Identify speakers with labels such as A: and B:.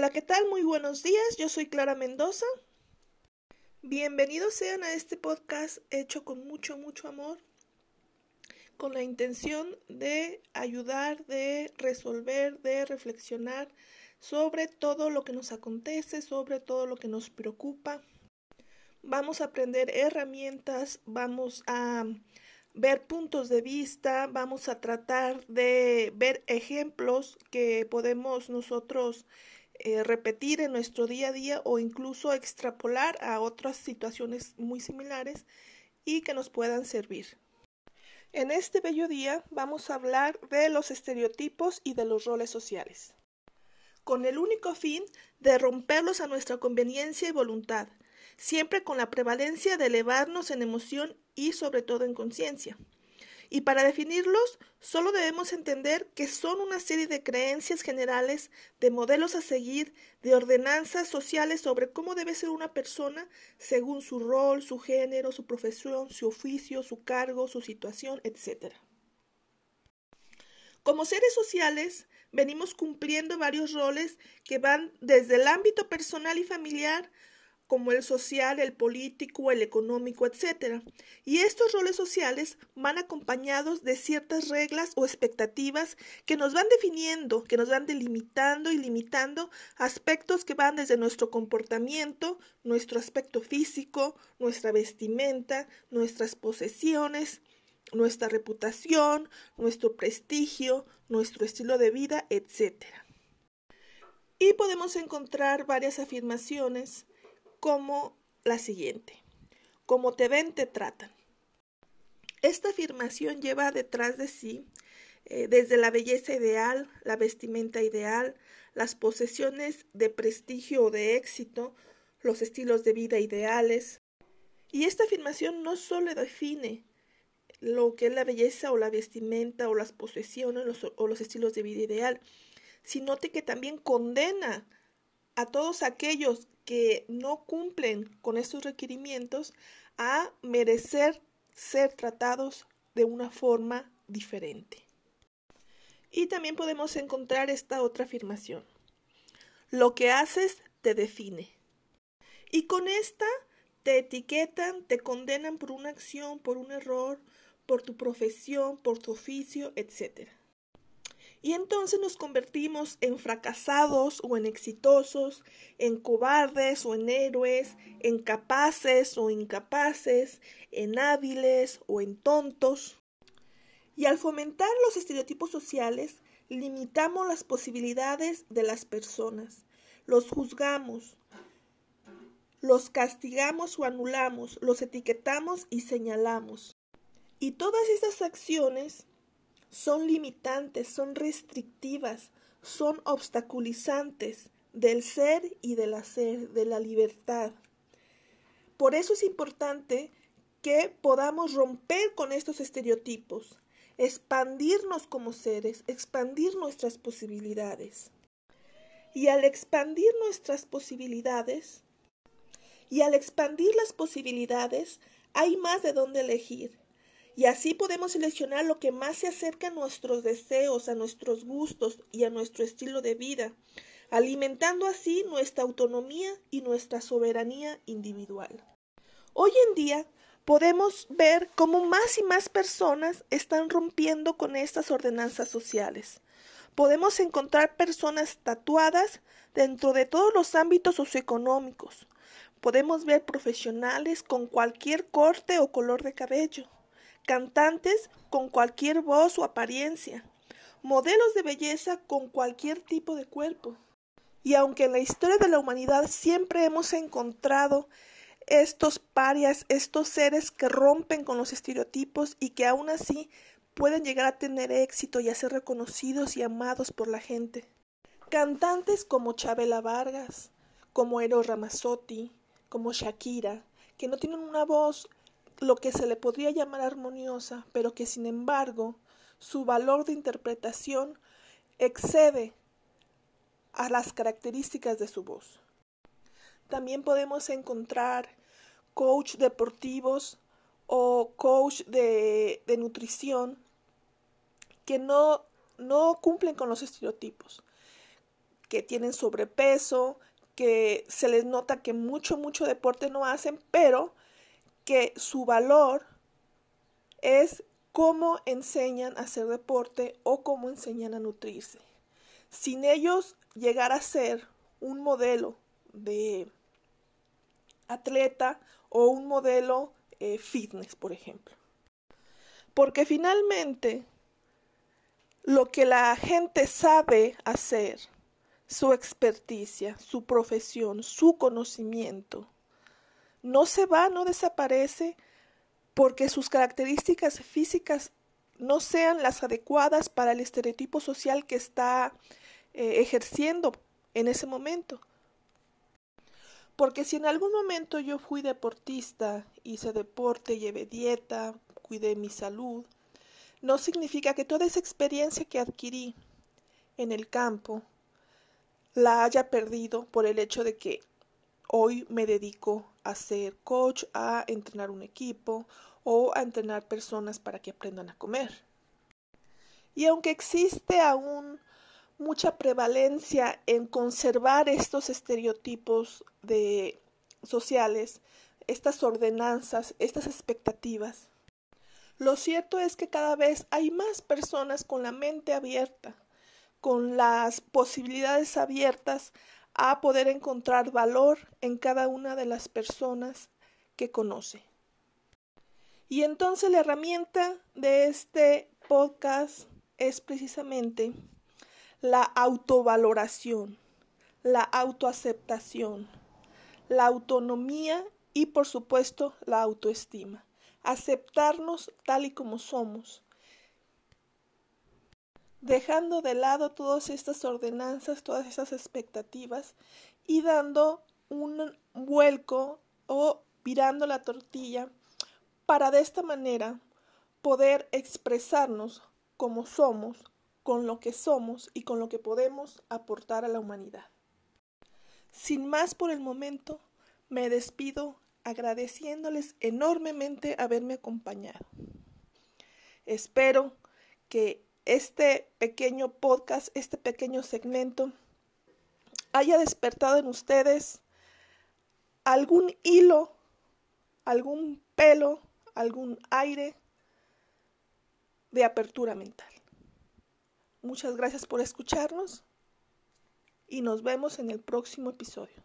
A: Hola, ¿qué tal? Muy buenos días. Yo soy Clara Mendoza. Bienvenidos sean a este podcast hecho con mucho, mucho amor, con la intención de ayudar, de resolver, de reflexionar sobre todo lo que nos acontece, sobre todo lo que nos preocupa. Vamos a aprender herramientas, vamos a ver puntos de vista, vamos a tratar de ver ejemplos que podemos nosotros eh, repetir en nuestro día a día o incluso extrapolar a otras situaciones muy similares y que nos puedan servir. En este bello día vamos a hablar de los estereotipos y de los roles sociales, con el único fin de romperlos a nuestra conveniencia y voluntad, siempre con la prevalencia de elevarnos en emoción y sobre todo en conciencia. Y para definirlos, solo debemos entender que son una serie de creencias generales, de modelos a seguir, de ordenanzas sociales sobre cómo debe ser una persona según su rol, su género, su profesión, su oficio, su cargo, su situación, etc. Como seres sociales, venimos cumpliendo varios roles que van desde el ámbito personal y familiar como el social, el político, el económico, etc. Y estos roles sociales van acompañados de ciertas reglas o expectativas que nos van definiendo, que nos van delimitando y limitando aspectos que van desde nuestro comportamiento, nuestro aspecto físico, nuestra vestimenta, nuestras posesiones, nuestra reputación, nuestro prestigio, nuestro estilo de vida, etc. Y podemos encontrar varias afirmaciones como la siguiente. Como te ven, te tratan. Esta afirmación lleva detrás de sí eh, desde la belleza ideal, la vestimenta ideal, las posesiones de prestigio o de éxito, los estilos de vida ideales. Y esta afirmación no solo define lo que es la belleza o la vestimenta o las posesiones o los estilos de vida ideal, sino que también condena a todos aquellos que no cumplen con estos requerimientos a merecer ser tratados de una forma diferente. Y también podemos encontrar esta otra afirmación. Lo que haces te define. Y con esta te etiquetan, te condenan por una acción, por un error, por tu profesión, por tu oficio, etc. Y entonces nos convertimos en fracasados o en exitosos, en cobardes o en héroes, en capaces o incapaces, en hábiles o en tontos. Y al fomentar los estereotipos sociales, limitamos las posibilidades de las personas, los juzgamos, los castigamos o anulamos, los etiquetamos y señalamos. Y todas estas acciones son limitantes, son restrictivas, son obstaculizantes del ser y del hacer, de la libertad. Por eso es importante que podamos romper con estos estereotipos, expandirnos como seres, expandir nuestras posibilidades. Y al expandir nuestras posibilidades, y al expandir las posibilidades, hay más de dónde elegir. Y así podemos seleccionar lo que más se acerca a nuestros deseos, a nuestros gustos y a nuestro estilo de vida, alimentando así nuestra autonomía y nuestra soberanía individual. Hoy en día podemos ver cómo más y más personas están rompiendo con estas ordenanzas sociales. Podemos encontrar personas tatuadas dentro de todos los ámbitos socioeconómicos. Podemos ver profesionales con cualquier corte o color de cabello cantantes con cualquier voz o apariencia, modelos de belleza con cualquier tipo de cuerpo. Y aunque en la historia de la humanidad siempre hemos encontrado estos parias, estos seres que rompen con los estereotipos y que aún así pueden llegar a tener éxito y a ser reconocidos y amados por la gente. Cantantes como Chabela Vargas, como Eros Ramazzotti, como Shakira, que no tienen una voz lo que se le podría llamar armoniosa, pero que sin embargo su valor de interpretación excede a las características de su voz. También podemos encontrar coach deportivos o coach de, de nutrición que no, no cumplen con los estereotipos. que tienen sobrepeso, que se les nota que mucho, mucho deporte no hacen, pero que su valor es cómo enseñan a hacer deporte o cómo enseñan a nutrirse. Sin ellos llegar a ser un modelo de atleta o un modelo eh, fitness, por ejemplo. Porque finalmente lo que la gente sabe hacer, su experticia, su profesión, su conocimiento, no se va, no desaparece porque sus características físicas no sean las adecuadas para el estereotipo social que está eh, ejerciendo en ese momento. Porque si en algún momento yo fui deportista, hice deporte, llevé dieta, cuidé mi salud, no significa que toda esa experiencia que adquirí en el campo la haya perdido por el hecho de que hoy me dedico a ser coach, a entrenar un equipo o a entrenar personas para que aprendan a comer. Y aunque existe aún mucha prevalencia en conservar estos estereotipos de sociales, estas ordenanzas, estas expectativas, lo cierto es que cada vez hay más personas con la mente abierta, con las posibilidades abiertas a poder encontrar valor en cada una de las personas que conoce. Y entonces la herramienta de este podcast es precisamente la autovaloración, la autoaceptación, la autonomía y por supuesto la autoestima aceptarnos tal y como somos, dejando de lado todas estas ordenanzas, todas estas expectativas y dando un vuelco o virando la tortilla para de esta manera poder expresarnos como somos, con lo que somos y con lo que podemos aportar a la humanidad. Sin más por el momento, me despido agradeciéndoles enormemente haberme acompañado. Espero que este pequeño podcast, este pequeño segmento, haya despertado en ustedes algún hilo, algún pelo, algún aire de apertura mental. Muchas gracias por escucharnos y nos vemos en el próximo episodio.